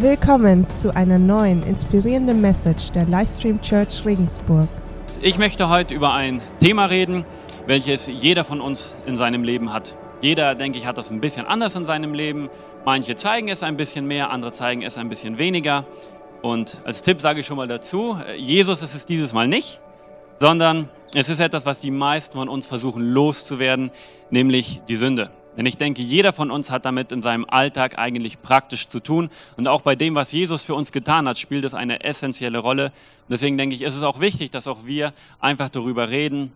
Willkommen zu einer neuen inspirierenden Message der Livestream Church Regensburg. Ich möchte heute über ein Thema reden, welches jeder von uns in seinem Leben hat. Jeder, denke ich, hat das ein bisschen anders in seinem Leben. Manche zeigen es ein bisschen mehr, andere zeigen es ein bisschen weniger. Und als Tipp sage ich schon mal dazu, Jesus ist es dieses Mal nicht, sondern es ist etwas, was die meisten von uns versuchen loszuwerden, nämlich die Sünde. Denn ich denke, jeder von uns hat damit in seinem Alltag eigentlich praktisch zu tun. Und auch bei dem, was Jesus für uns getan hat, spielt es eine essentielle Rolle. Deswegen denke ich, ist es auch wichtig, dass auch wir einfach darüber reden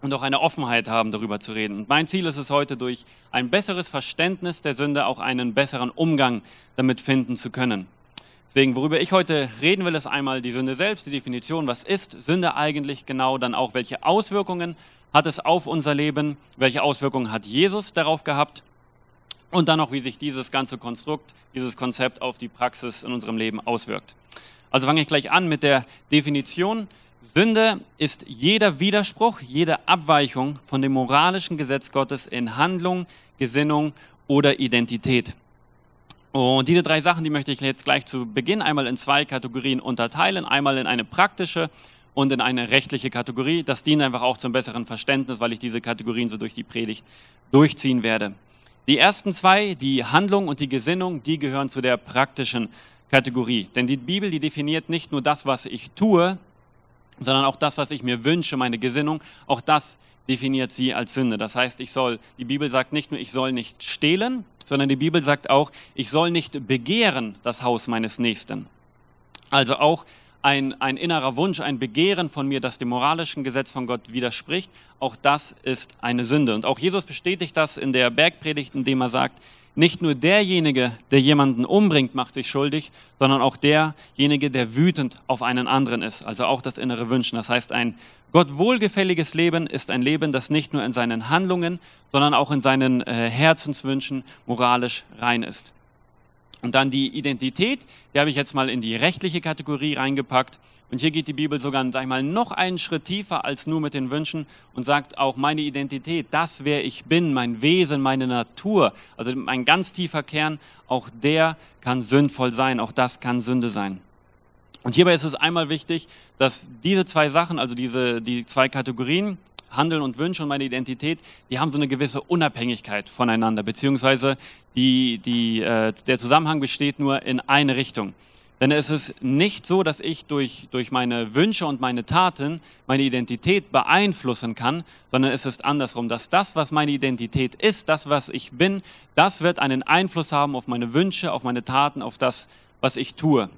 und auch eine Offenheit haben, darüber zu reden. Und mein Ziel ist es heute, durch ein besseres Verständnis der Sünde auch einen besseren Umgang damit finden zu können. Deswegen, worüber ich heute reden will, ist einmal die Sünde selbst, die Definition, was ist Sünde eigentlich genau, dann auch welche Auswirkungen hat es auf unser Leben, welche Auswirkungen hat Jesus darauf gehabt und dann auch, wie sich dieses ganze Konstrukt, dieses Konzept auf die Praxis in unserem Leben auswirkt. Also fange ich gleich an mit der Definition. Sünde ist jeder Widerspruch, jede Abweichung von dem moralischen Gesetz Gottes in Handlung, Gesinnung oder Identität. Und diese drei Sachen, die möchte ich jetzt gleich zu Beginn einmal in zwei Kategorien unterteilen. Einmal in eine praktische und in eine rechtliche Kategorie. Das dient einfach auch zum besseren Verständnis, weil ich diese Kategorien so durch die Predigt durchziehen werde. Die ersten zwei, die Handlung und die Gesinnung, die gehören zu der praktischen Kategorie. Denn die Bibel, die definiert nicht nur das, was ich tue, sondern auch das, was ich mir wünsche, meine Gesinnung. Auch das definiert sie als Sünde. Das heißt, ich soll, die Bibel sagt nicht nur, ich soll nicht stehlen, sondern die Bibel sagt auch, ich soll nicht begehren das Haus meines Nächsten. Also auch ein, ein innerer Wunsch, ein Begehren von mir, das dem moralischen Gesetz von Gott widerspricht, auch das ist eine Sünde. Und auch Jesus bestätigt das in der Bergpredigt, indem er sagt, nicht nur derjenige, der jemanden umbringt, macht sich schuldig, sondern auch derjenige, der wütend auf einen anderen ist. Also auch das innere Wünschen. Das heißt, ein Gott wohlgefälliges Leben ist ein Leben, das nicht nur in seinen Handlungen, sondern auch in seinen äh, Herzenswünschen moralisch rein ist. Und dann die Identität, die habe ich jetzt mal in die rechtliche Kategorie reingepackt. Und hier geht die Bibel sogar, sag ich mal, noch einen Schritt tiefer als nur mit den Wünschen und sagt auch meine Identität, das wer ich bin, mein Wesen, meine Natur, also mein ganz tiefer Kern, auch der kann sündvoll sein, auch das kann Sünde sein. Und hierbei ist es einmal wichtig, dass diese zwei Sachen, also diese, die zwei Kategorien, Handeln und Wünsche und meine Identität, die haben so eine gewisse Unabhängigkeit voneinander, beziehungsweise die, die, äh, der Zusammenhang besteht nur in eine Richtung. Denn es ist nicht so, dass ich durch, durch meine Wünsche und meine Taten meine Identität beeinflussen kann, sondern es ist andersrum, dass das, was meine Identität ist, das, was ich bin, das wird einen Einfluss haben auf meine Wünsche, auf meine Taten, auf das, was ich tue.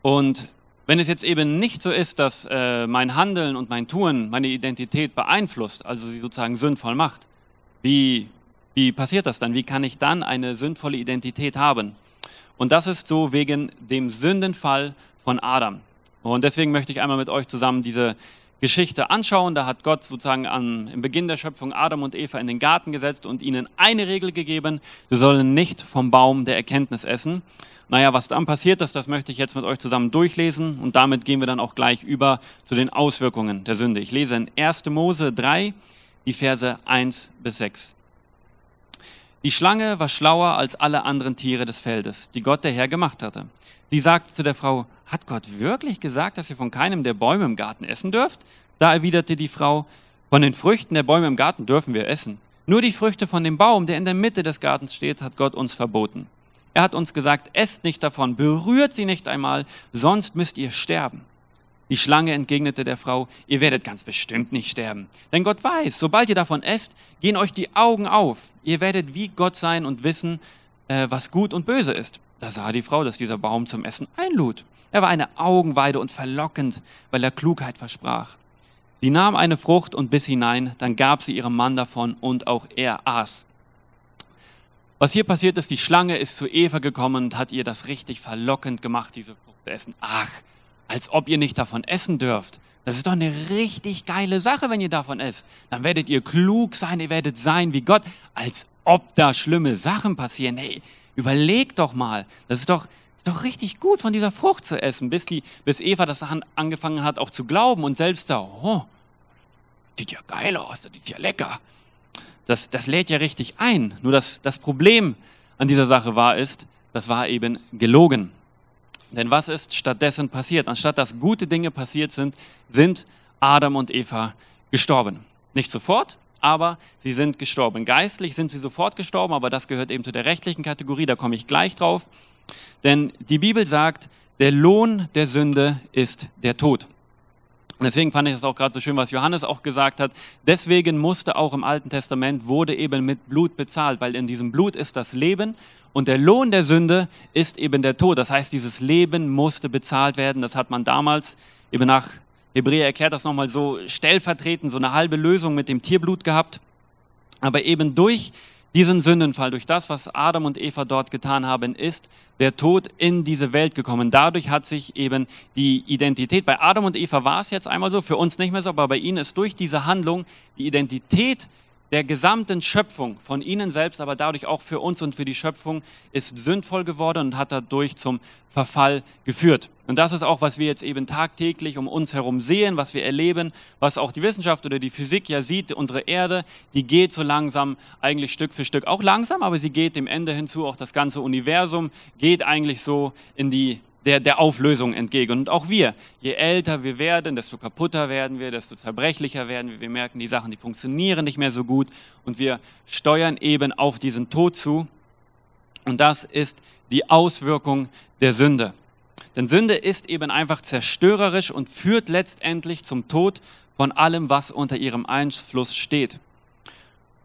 Und wenn es jetzt eben nicht so ist, dass äh, mein Handeln und mein Tun meine Identität beeinflusst, also sie sozusagen sündvoll macht, wie, wie passiert das dann? Wie kann ich dann eine sündvolle Identität haben? Und das ist so wegen dem Sündenfall von Adam. Und deswegen möchte ich einmal mit euch zusammen diese Geschichte anschauen. Da hat Gott sozusagen an, im Beginn der Schöpfung Adam und Eva in den Garten gesetzt und ihnen eine Regel gegeben, sie sollen nicht vom Baum der Erkenntnis essen. Naja, was dann passiert ist, das möchte ich jetzt mit euch zusammen durchlesen und damit gehen wir dann auch gleich über zu den Auswirkungen der Sünde. Ich lese in 1. Mose 3, die Verse 1 bis 6. Die Schlange war schlauer als alle anderen Tiere des Feldes, die Gott der Herr gemacht hatte. Sie sagte zu der Frau, hat Gott wirklich gesagt, dass ihr von keinem der Bäume im Garten essen dürft? Da erwiderte die Frau, von den Früchten der Bäume im Garten dürfen wir essen. Nur die Früchte von dem Baum, der in der Mitte des Gartens steht, hat Gott uns verboten. Er hat uns gesagt, esst nicht davon, berührt sie nicht einmal, sonst müsst ihr sterben. Die Schlange entgegnete der Frau, ihr werdet ganz bestimmt nicht sterben. Denn Gott weiß, sobald ihr davon esst, gehen euch die Augen auf. Ihr werdet wie Gott sein und wissen, äh, was gut und böse ist. Da sah die Frau, dass dieser Baum zum Essen einlud. Er war eine Augenweide und verlockend, weil er Klugheit versprach. Sie nahm eine Frucht und biss hinein, dann gab sie ihrem Mann davon und auch er aß. Was hier passiert ist, die Schlange ist zu Eva gekommen und hat ihr das richtig verlockend gemacht, diese Frucht zu essen. Ach, als ob ihr nicht davon essen dürft. Das ist doch eine richtig geile Sache, wenn ihr davon esst. Dann werdet ihr klug sein, ihr werdet sein wie Gott, als ob da schlimme Sachen passieren. Hey, überlegt doch mal. Das ist doch, ist doch richtig gut, von dieser Frucht zu essen, bis, die, bis Eva das angefangen hat, auch zu glauben und selbst da, oh, sieht ja geil aus, das ist ja lecker das, das lädt ja richtig ein. Nur das, das Problem an dieser Sache war ist, das war eben gelogen. Denn was ist stattdessen passiert? Anstatt dass gute Dinge passiert sind, sind Adam und Eva gestorben. Nicht sofort, aber sie sind gestorben. Geistlich sind sie sofort gestorben, aber das gehört eben zu der rechtlichen Kategorie, da komme ich gleich drauf. Denn die Bibel sagt, der Lohn der Sünde ist der Tod. Deswegen fand ich das auch gerade so schön, was Johannes auch gesagt hat. Deswegen musste auch im Alten Testament wurde eben mit Blut bezahlt, weil in diesem Blut ist das Leben und der Lohn der Sünde ist eben der Tod. Das heißt, dieses Leben musste bezahlt werden. Das hat man damals eben nach Hebräer erklärt das nochmal so stellvertretend, so eine halbe Lösung mit dem Tierblut gehabt. Aber eben durch diesen Sündenfall, durch das, was Adam und Eva dort getan haben, ist der Tod in diese Welt gekommen. Dadurch hat sich eben die Identität, bei Adam und Eva war es jetzt einmal so, für uns nicht mehr so, aber bei ihnen ist durch diese Handlung die Identität der gesamten Schöpfung, von ihnen selbst, aber dadurch auch für uns und für die Schöpfung, ist sündvoll geworden und hat dadurch zum Verfall geführt. Und das ist auch, was wir jetzt eben tagtäglich um uns herum sehen, was wir erleben, was auch die Wissenschaft oder die Physik ja sieht. Unsere Erde, die geht so langsam, eigentlich Stück für Stück, auch langsam, aber sie geht dem Ende hinzu. Auch das ganze Universum geht eigentlich so in die der, der Auflösung entgegen. Und auch wir, je älter wir werden, desto kaputter werden wir, desto zerbrechlicher werden wir. Wir merken, die Sachen, die funktionieren nicht mehr so gut und wir steuern eben auf diesen Tod zu. Und das ist die Auswirkung der Sünde. Denn Sünde ist eben einfach zerstörerisch und führt letztendlich zum Tod von allem, was unter ihrem Einfluss steht.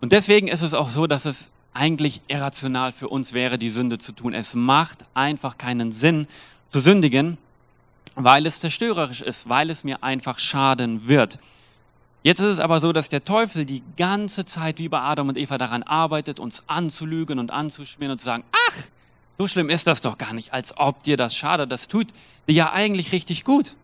Und deswegen ist es auch so, dass es eigentlich irrational für uns wäre, die Sünde zu tun. Es macht einfach keinen Sinn zu sündigen, weil es zerstörerisch ist, weil es mir einfach schaden wird. Jetzt ist es aber so, dass der Teufel die ganze Zeit wie bei Adam und Eva daran arbeitet, uns anzulügen und anzuschmieren und zu sagen, ach, so schlimm ist das doch gar nicht, als ob dir das schadet. Das tut dir ja eigentlich richtig gut.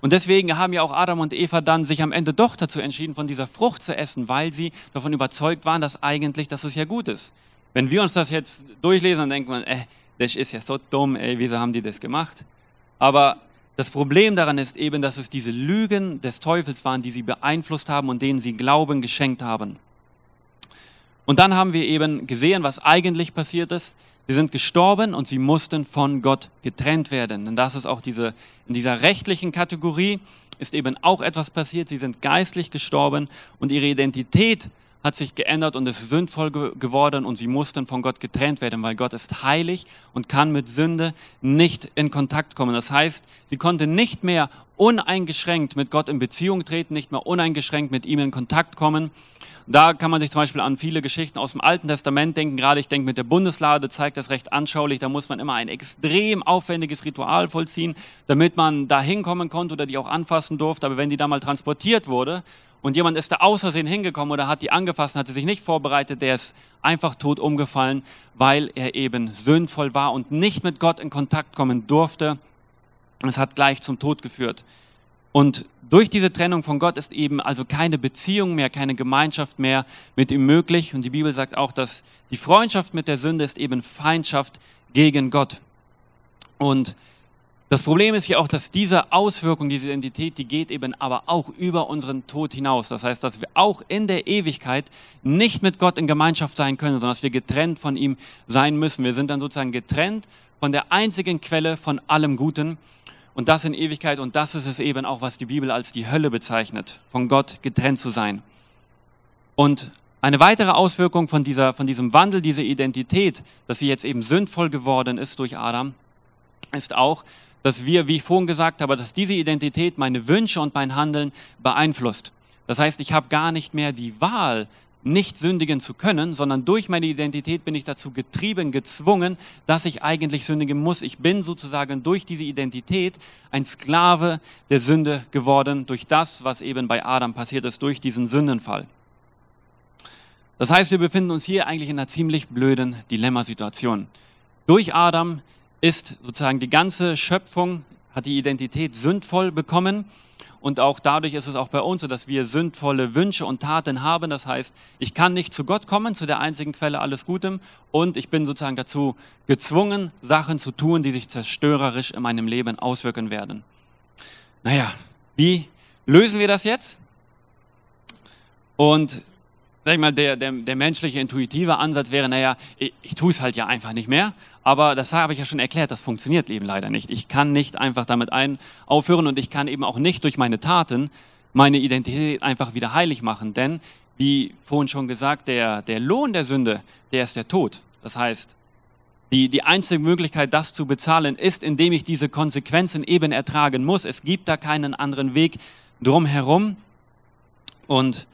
Und deswegen haben ja auch Adam und Eva dann sich am Ende doch dazu entschieden, von dieser Frucht zu essen, weil sie davon überzeugt waren, dass eigentlich, dass es ja gut ist. Wenn wir uns das jetzt durchlesen, dann denkt man, äh, das ist ja so dumm, ey, wieso haben die das gemacht? Aber das Problem daran ist eben, dass es diese Lügen des Teufels waren, die sie beeinflusst haben und denen sie Glauben geschenkt haben. Und dann haben wir eben gesehen, was eigentlich passiert ist. Sie sind gestorben und sie mussten von Gott getrennt werden. Denn das ist auch diese, in dieser rechtlichen Kategorie ist eben auch etwas passiert. Sie sind geistlich gestorben und ihre Identität hat sich geändert und ist sündvoll ge geworden und sie mussten von Gott getrennt werden, weil Gott ist heilig und kann mit Sünde nicht in Kontakt kommen. Das heißt, sie konnte nicht mehr uneingeschränkt mit Gott in Beziehung treten, nicht mehr uneingeschränkt mit ihm in Kontakt kommen. Da kann man sich zum Beispiel an viele Geschichten aus dem Alten Testament denken. Gerade ich denke mit der Bundeslade zeigt das recht anschaulich. Da muss man immer ein extrem aufwendiges Ritual vollziehen, damit man da hinkommen konnte oder die auch anfassen durfte. Aber wenn die da mal transportiert wurde und jemand ist da außersehen hingekommen oder hat die angefasst und hat sich nicht vorbereitet, der ist einfach tot umgefallen, weil er eben sündvoll war und nicht mit Gott in Kontakt kommen durfte. Es hat gleich zum Tod geführt. Und durch diese Trennung von Gott ist eben also keine Beziehung mehr, keine Gemeinschaft mehr mit ihm möglich. Und die Bibel sagt auch, dass die Freundschaft mit der Sünde ist eben Feindschaft gegen Gott. Und das Problem ist ja auch, dass diese Auswirkung, diese Identität, die geht eben aber auch über unseren Tod hinaus. Das heißt, dass wir auch in der Ewigkeit nicht mit Gott in Gemeinschaft sein können, sondern dass wir getrennt von ihm sein müssen. Wir sind dann sozusagen getrennt von der einzigen Quelle von allem Guten und das in Ewigkeit. Und das ist es eben auch, was die Bibel als die Hölle bezeichnet, von Gott getrennt zu sein. Und eine weitere Auswirkung von, dieser, von diesem Wandel, dieser Identität, dass sie jetzt eben sündvoll geworden ist durch Adam, ist auch, dass wir, wie ich vorhin gesagt habe, dass diese Identität meine Wünsche und mein Handeln beeinflusst. Das heißt, ich habe gar nicht mehr die Wahl, nicht sündigen zu können, sondern durch meine Identität bin ich dazu getrieben, gezwungen, dass ich eigentlich sündigen muss. Ich bin sozusagen durch diese Identität ein Sklave der Sünde geworden, durch das, was eben bei Adam passiert ist, durch diesen Sündenfall. Das heißt, wir befinden uns hier eigentlich in einer ziemlich blöden Dilemmasituation. Durch Adam ist sozusagen die ganze Schöpfung, hat die Identität sündvoll bekommen. Und auch dadurch ist es auch bei uns so, dass wir sündvolle Wünsche und Taten haben. Das heißt, ich kann nicht zu Gott kommen, zu der einzigen Quelle alles Gutem. Und ich bin sozusagen dazu gezwungen, Sachen zu tun, die sich zerstörerisch in meinem Leben auswirken werden. Naja, wie lösen wir das jetzt? Und sag ich mal, der, der, der menschliche, intuitive Ansatz wäre, naja, ich, ich tue es halt ja einfach nicht mehr. Aber das habe ich ja schon erklärt, das funktioniert eben leider nicht. Ich kann nicht einfach damit ein aufhören und ich kann eben auch nicht durch meine Taten meine Identität einfach wieder heilig machen. Denn, wie vorhin schon gesagt, der, der Lohn der Sünde, der ist der Tod. Das heißt, die, die einzige Möglichkeit, das zu bezahlen, ist, indem ich diese Konsequenzen eben ertragen muss. Es gibt da keinen anderen Weg drumherum. Und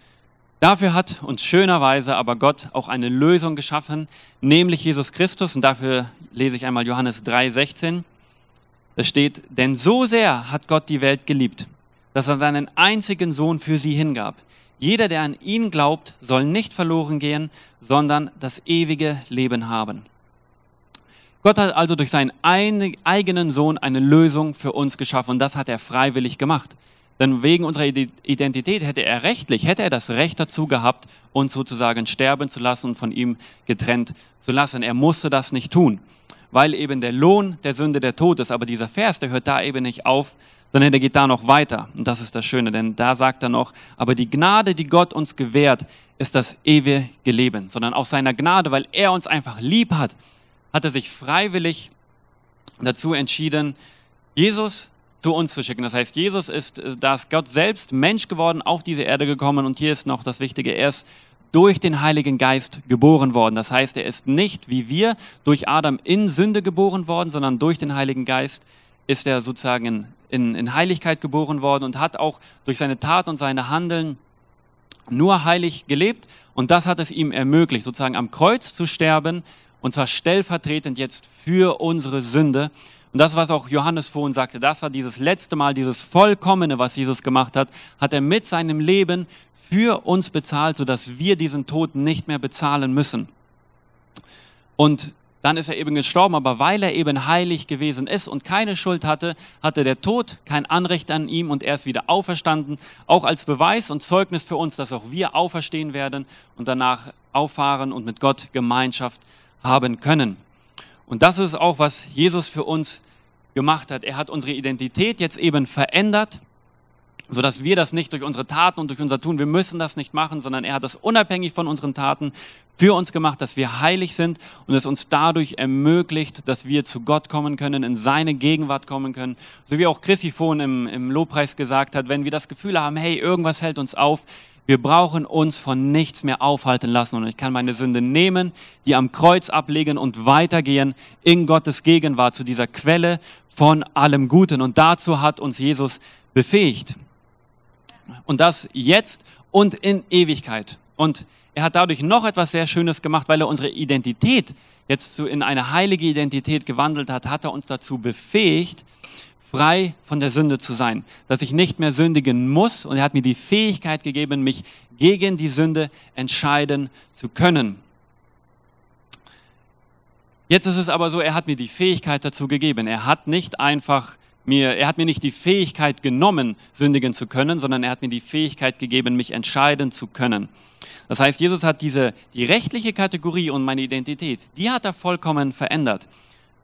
Dafür hat uns schönerweise aber Gott auch eine Lösung geschaffen, nämlich Jesus Christus. Und dafür lese ich einmal Johannes 3,16. Da steht, denn so sehr hat Gott die Welt geliebt, dass er seinen einzigen Sohn für sie hingab. Jeder, der an ihn glaubt, soll nicht verloren gehen, sondern das ewige Leben haben. Gott hat also durch seinen eigenen Sohn eine Lösung für uns geschaffen und das hat er freiwillig gemacht. Denn wegen unserer Identität hätte er rechtlich, hätte er das Recht dazu gehabt, uns sozusagen sterben zu lassen und von ihm getrennt zu lassen. Er musste das nicht tun, weil eben der Lohn der Sünde der Tod ist. Aber dieser Vers, der hört da eben nicht auf, sondern der geht da noch weiter. Und das ist das Schöne, denn da sagt er noch, aber die Gnade, die Gott uns gewährt, ist das ewige Leben. Sondern aus seiner Gnade, weil er uns einfach lieb hat, hat er sich freiwillig dazu entschieden, Jesus zu uns zu schicken. Das heißt, Jesus ist, äh, da ist Gott selbst Mensch geworden, auf diese Erde gekommen und hier ist noch das Wichtige, er ist durch den Heiligen Geist geboren worden. Das heißt, er ist nicht wie wir durch Adam in Sünde geboren worden, sondern durch den Heiligen Geist ist er sozusagen in, in Heiligkeit geboren worden und hat auch durch seine Tat und seine Handeln nur heilig gelebt und das hat es ihm ermöglicht, sozusagen am Kreuz zu sterben und zwar stellvertretend jetzt für unsere Sünde und das, was auch Johannes vorhin sagte, das war dieses letzte Mal, dieses Vollkommene, was Jesus gemacht hat, hat er mit seinem Leben für uns bezahlt, sodass wir diesen Tod nicht mehr bezahlen müssen. Und dann ist er eben gestorben, aber weil er eben heilig gewesen ist und keine Schuld hatte, hatte der Tod kein Anrecht an ihm und er ist wieder auferstanden, auch als Beweis und Zeugnis für uns, dass auch wir auferstehen werden und danach auffahren und mit Gott Gemeinschaft haben können. Und das ist auch, was Jesus für uns gemacht hat. Er hat unsere Identität jetzt eben verändert, so dass wir das nicht durch unsere Taten und durch unser Tun, wir müssen das nicht machen, sondern er hat das unabhängig von unseren Taten für uns gemacht, dass wir heilig sind und es uns dadurch ermöglicht, dass wir zu Gott kommen können, in seine Gegenwart kommen können. So wie auch Chrissy vorhin im, im Lobpreis gesagt hat, wenn wir das Gefühl haben, hey, irgendwas hält uns auf, wir brauchen uns von nichts mehr aufhalten lassen und ich kann meine Sünde nehmen, die am Kreuz ablegen und weitergehen in Gottes Gegenwart zu dieser Quelle von allem Guten. Und dazu hat uns Jesus befähigt. Und das jetzt und in Ewigkeit. Und er hat dadurch noch etwas sehr Schönes gemacht, weil er unsere Identität jetzt in eine heilige Identität gewandelt hat, hat er uns dazu befähigt, frei von der Sünde zu sein, dass ich nicht mehr sündigen muss und er hat mir die Fähigkeit gegeben, mich gegen die Sünde entscheiden zu können. Jetzt ist es aber so, er hat mir die Fähigkeit dazu gegeben. Er hat nicht einfach mir, er hat mir nicht die Fähigkeit genommen, sündigen zu können, sondern er hat mir die Fähigkeit gegeben, mich entscheiden zu können. Das heißt, Jesus hat diese, die rechtliche Kategorie und meine Identität, die hat er vollkommen verändert.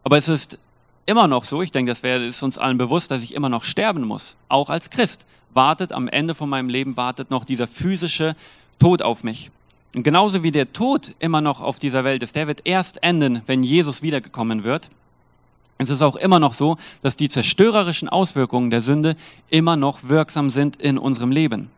Aber es ist immer noch so, ich denke, das wäre, ist uns allen bewusst, dass ich immer noch sterben muss. Auch als Christ wartet am Ende von meinem Leben, wartet noch dieser physische Tod auf mich. Und genauso wie der Tod immer noch auf dieser Welt ist, der wird erst enden, wenn Jesus wiedergekommen wird. Es ist auch immer noch so, dass die zerstörerischen Auswirkungen der Sünde immer noch wirksam sind in unserem Leben.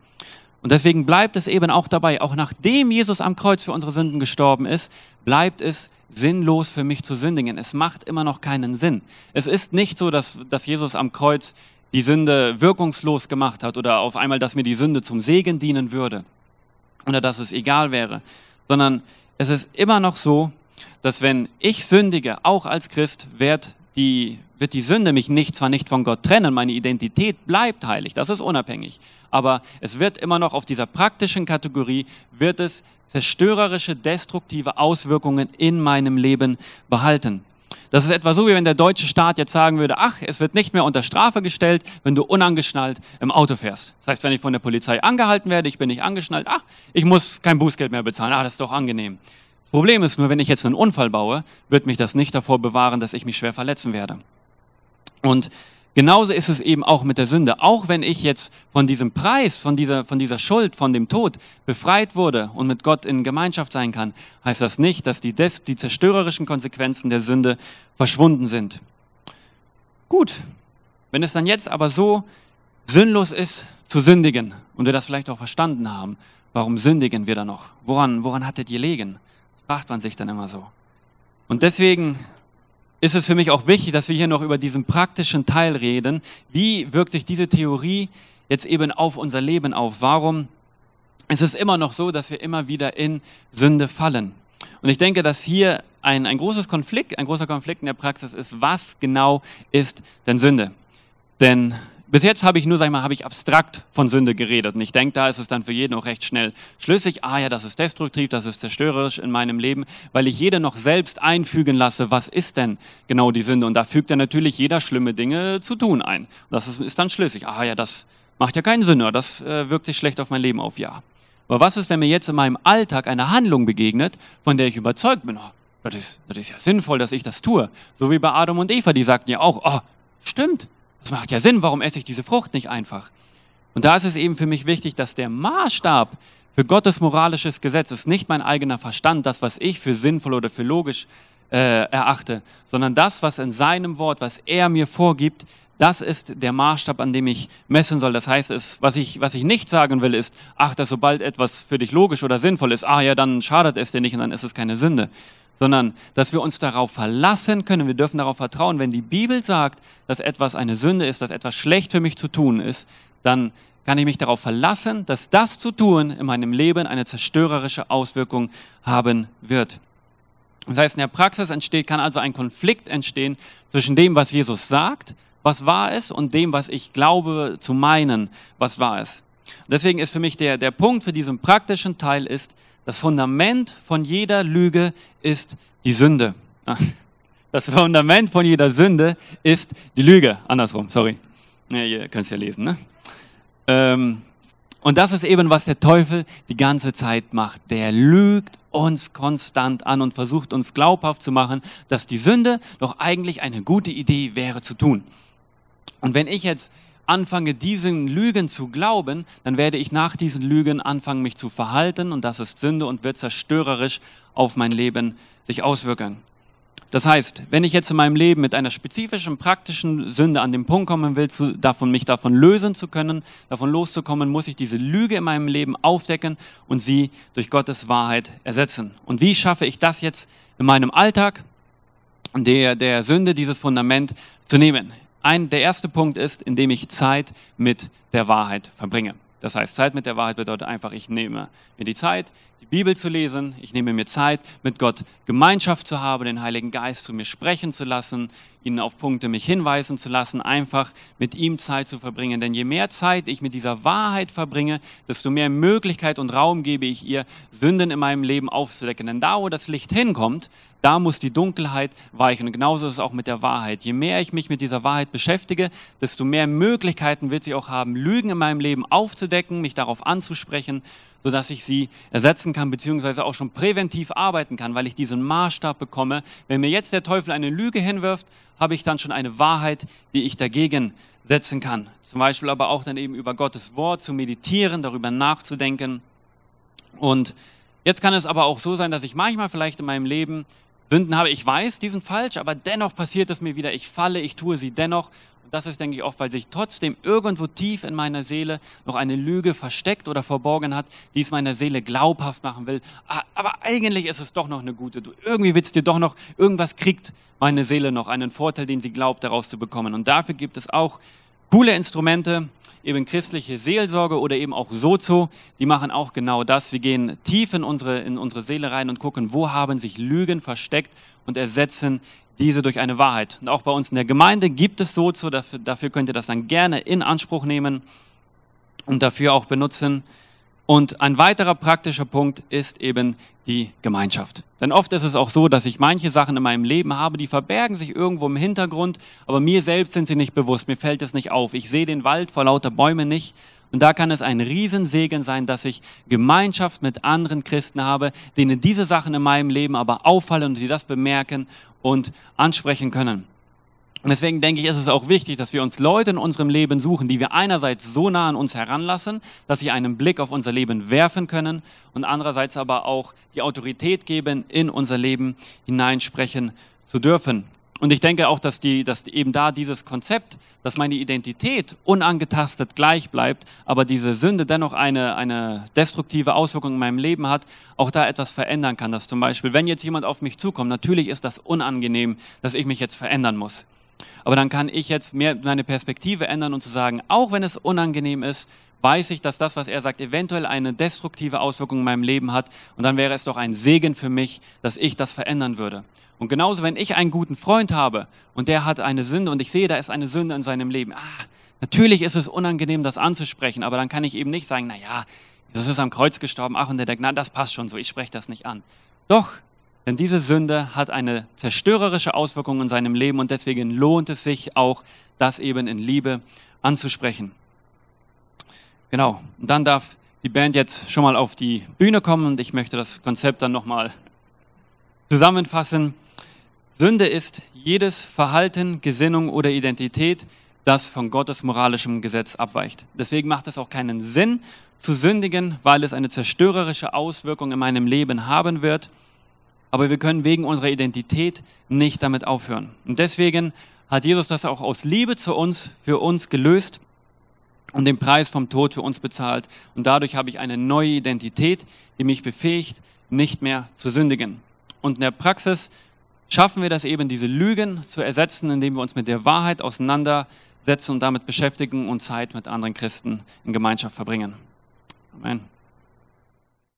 Und deswegen bleibt es eben auch dabei, auch nachdem Jesus am Kreuz für unsere Sünden gestorben ist, bleibt es sinnlos für mich zu sündigen. Es macht immer noch keinen Sinn. Es ist nicht so, dass, dass Jesus am Kreuz die Sünde wirkungslos gemacht hat oder auf einmal, dass mir die Sünde zum Segen dienen würde oder dass es egal wäre, sondern es ist immer noch so, dass wenn ich sündige, auch als Christ, wird die, wird die Sünde mich nicht, zwar nicht von Gott trennen, meine Identität bleibt heilig, das ist unabhängig, aber es wird immer noch auf dieser praktischen Kategorie, wird es zerstörerische, destruktive Auswirkungen in meinem Leben behalten. Das ist etwa so, wie wenn der deutsche Staat jetzt sagen würde, ach, es wird nicht mehr unter Strafe gestellt, wenn du unangeschnallt im Auto fährst. Das heißt, wenn ich von der Polizei angehalten werde, ich bin nicht angeschnallt, ach, ich muss kein Bußgeld mehr bezahlen, ah, das ist doch angenehm. Problem ist nur, wenn ich jetzt einen Unfall baue, wird mich das nicht davor bewahren, dass ich mich schwer verletzen werde. Und genauso ist es eben auch mit der Sünde. Auch wenn ich jetzt von diesem Preis, von dieser, von dieser Schuld, von dem Tod befreit wurde und mit Gott in Gemeinschaft sein kann, heißt das nicht, dass die, des, die zerstörerischen Konsequenzen der Sünde verschwunden sind. Gut, wenn es dann jetzt aber so sinnlos ist, zu sündigen und wir das vielleicht auch verstanden haben, warum sündigen wir da noch? Woran, woran hat das gelegen? Das fragt man sich dann immer so. Und deswegen ist es für mich auch wichtig, dass wir hier noch über diesen praktischen Teil reden. Wie wirkt sich diese Theorie jetzt eben auf unser Leben auf? Warum ist es immer noch so, dass wir immer wieder in Sünde fallen? Und ich denke, dass hier ein, ein großes Konflikt, ein großer Konflikt in der Praxis ist, was genau ist denn Sünde? Denn bis jetzt habe ich nur, sag ich mal, habe ich abstrakt von Sünde geredet. Und ich denke, da ist es dann für jeden auch recht schnell schlüssig. Ah ja, das ist destruktiv, das ist zerstörerisch in meinem Leben, weil ich jeder noch selbst einfügen lasse, was ist denn genau die Sünde. Und da fügt er natürlich jeder schlimme Dinge zu tun ein. Und das ist, ist dann schlüssig. Ah ja, das macht ja keinen Sinn, oder das äh, wirkt sich schlecht auf mein Leben auf, ja. Aber was ist, wenn mir jetzt in meinem Alltag eine Handlung begegnet, von der ich überzeugt bin, oh, das ist, das ist ja sinnvoll, dass ich das tue. So wie bei Adam und Eva, die sagten ja auch, oh, stimmt, das macht ja Sinn, warum esse ich diese Frucht nicht einfach? Und da ist es eben für mich wichtig, dass der Maßstab für Gottes moralisches Gesetz ist nicht mein eigener Verstand, das, was ich für sinnvoll oder für logisch äh, erachte, sondern das, was in seinem Wort, was er mir vorgibt, das ist der Maßstab, an dem ich messen soll. Das heißt, es, was, ich, was ich nicht sagen will, ist, ach, dass sobald etwas für dich logisch oder sinnvoll ist, ah ja, dann schadet es dir nicht und dann ist es keine Sünde sondern dass wir uns darauf verlassen können. Wir dürfen darauf vertrauen, wenn die Bibel sagt, dass etwas eine Sünde ist, dass etwas schlecht für mich zu tun ist, dann kann ich mich darauf verlassen, dass das zu tun in meinem Leben eine zerstörerische Auswirkung haben wird. Das heißt, in der Praxis entsteht, kann also ein Konflikt entstehen zwischen dem, was Jesus sagt, was wahr ist, und dem, was ich glaube zu meinen, was wahr ist. Deswegen ist für mich der, der Punkt für diesen praktischen Teil ist, das Fundament von jeder Lüge ist die Sünde. Das Fundament von jeder Sünde ist die Lüge. Andersrum, sorry. Ja, ihr könnt es ja lesen. Ne? Ähm, und das ist eben, was der Teufel die ganze Zeit macht. Der lügt uns konstant an und versucht uns glaubhaft zu machen, dass die Sünde doch eigentlich eine gute Idee wäre zu tun. Und wenn ich jetzt anfange, diesen Lügen zu glauben, dann werde ich nach diesen Lügen anfangen, mich zu verhalten und das ist Sünde und wird zerstörerisch auf mein Leben sich auswirken. Das heißt, wenn ich jetzt in meinem Leben mit einer spezifischen, praktischen Sünde an den Punkt kommen will, zu, davon, mich davon lösen zu können, davon loszukommen, muss ich diese Lüge in meinem Leben aufdecken und sie durch Gottes Wahrheit ersetzen. Und wie schaffe ich das jetzt in meinem Alltag, der, der Sünde dieses Fundament zu nehmen? Ein, der erste Punkt ist, indem ich Zeit mit der Wahrheit verbringe. Das heißt, Zeit mit der Wahrheit bedeutet einfach, ich nehme mir die Zeit, die Bibel zu lesen, ich nehme mir Zeit, mit Gott Gemeinschaft zu haben, den Heiligen Geist zu mir sprechen zu lassen, ihn auf Punkte mich hinweisen zu lassen, einfach mit ihm Zeit zu verbringen. Denn je mehr Zeit ich mit dieser Wahrheit verbringe, desto mehr Möglichkeit und Raum gebe ich ihr, Sünden in meinem Leben aufzudecken. Denn da, wo das Licht hinkommt, da muss die Dunkelheit weichen. Und genauso ist es auch mit der Wahrheit. Je mehr ich mich mit dieser Wahrheit beschäftige, desto mehr Möglichkeiten wird sie auch haben, Lügen in meinem Leben aufzudecken, mich darauf anzusprechen, sodass ich sie ersetzen kann, beziehungsweise auch schon präventiv arbeiten kann, weil ich diesen Maßstab bekomme. Wenn mir jetzt der Teufel eine Lüge hinwirft, habe ich dann schon eine Wahrheit, die ich dagegen setzen kann. Zum Beispiel aber auch dann eben über Gottes Wort zu meditieren, darüber nachzudenken. Und jetzt kann es aber auch so sein, dass ich manchmal vielleicht in meinem Leben Sünden habe. Ich weiß, die sind falsch, aber dennoch passiert es mir wieder. Ich falle, ich tue sie dennoch. Und das ist, denke ich, oft, weil sich trotzdem irgendwo tief in meiner Seele noch eine Lüge versteckt oder verborgen hat, die es meiner Seele glaubhaft machen will. Ah, aber eigentlich ist es doch noch eine gute. Du, irgendwie willst dir doch noch, irgendwas kriegt meine Seele noch, einen Vorteil, den sie glaubt, daraus zu bekommen. Und dafür gibt es auch coole Instrumente, eben christliche Seelsorge oder eben auch Sozo, die machen auch genau das. Sie gehen tief in unsere, in unsere Seele rein und gucken, wo haben sich Lügen versteckt und ersetzen diese durch eine Wahrheit. Und auch bei uns in der Gemeinde gibt es Sozo, dafür, dafür könnt ihr das dann gerne in Anspruch nehmen und dafür auch benutzen. Und ein weiterer praktischer Punkt ist eben die Gemeinschaft. Denn oft ist es auch so, dass ich manche Sachen in meinem Leben habe, die verbergen sich irgendwo im Hintergrund, aber mir selbst sind sie nicht bewusst, mir fällt es nicht auf. Ich sehe den Wald vor lauter Bäumen nicht. Und da kann es ein Riesensegen sein, dass ich Gemeinschaft mit anderen Christen habe, denen diese Sachen in meinem Leben aber auffallen und die das bemerken und ansprechen können. Und deswegen denke ich, ist es auch wichtig, dass wir uns Leute in unserem Leben suchen, die wir einerseits so nah an uns heranlassen, dass sie einen Blick auf unser Leben werfen können und andererseits aber auch die Autorität geben, in unser Leben hineinsprechen zu dürfen. Und ich denke auch, dass, die, dass eben da dieses Konzept, dass meine Identität unangetastet gleich bleibt, aber diese Sünde dennoch eine, eine destruktive Auswirkung in meinem Leben hat, auch da etwas verändern kann. Dass zum Beispiel, wenn jetzt jemand auf mich zukommt, natürlich ist das unangenehm, dass ich mich jetzt verändern muss. Aber dann kann ich jetzt mehr meine Perspektive ändern und zu sagen, auch wenn es unangenehm ist, weiß ich, dass das, was er sagt, eventuell eine destruktive Auswirkung in meinem Leben hat. Und dann wäre es doch ein Segen für mich, dass ich das verändern würde. Und genauso, wenn ich einen guten Freund habe und der hat eine Sünde und ich sehe, da ist eine Sünde in seinem Leben. Ah, natürlich ist es unangenehm, das anzusprechen, aber dann kann ich eben nicht sagen, na ja, Jesus ist am Kreuz gestorben, ach, und der denkt, na, das passt schon so, ich spreche das nicht an. Doch, denn diese Sünde hat eine zerstörerische Auswirkung in seinem Leben und deswegen lohnt es sich auch, das eben in Liebe anzusprechen. Genau, und dann darf die Band jetzt schon mal auf die Bühne kommen und ich möchte das Konzept dann nochmal zusammenfassen. Sünde ist jedes Verhalten, Gesinnung oder Identität, das von Gottes moralischem Gesetz abweicht. Deswegen macht es auch keinen Sinn zu sündigen, weil es eine zerstörerische Auswirkung in meinem Leben haben wird aber wir können wegen unserer Identität nicht damit aufhören. Und deswegen hat Jesus das auch aus Liebe zu uns, für uns gelöst und den Preis vom Tod für uns bezahlt. Und dadurch habe ich eine neue Identität, die mich befähigt, nicht mehr zu sündigen. Und in der Praxis schaffen wir das eben, diese Lügen zu ersetzen, indem wir uns mit der Wahrheit auseinandersetzen und damit beschäftigen und Zeit mit anderen Christen in Gemeinschaft verbringen. Amen.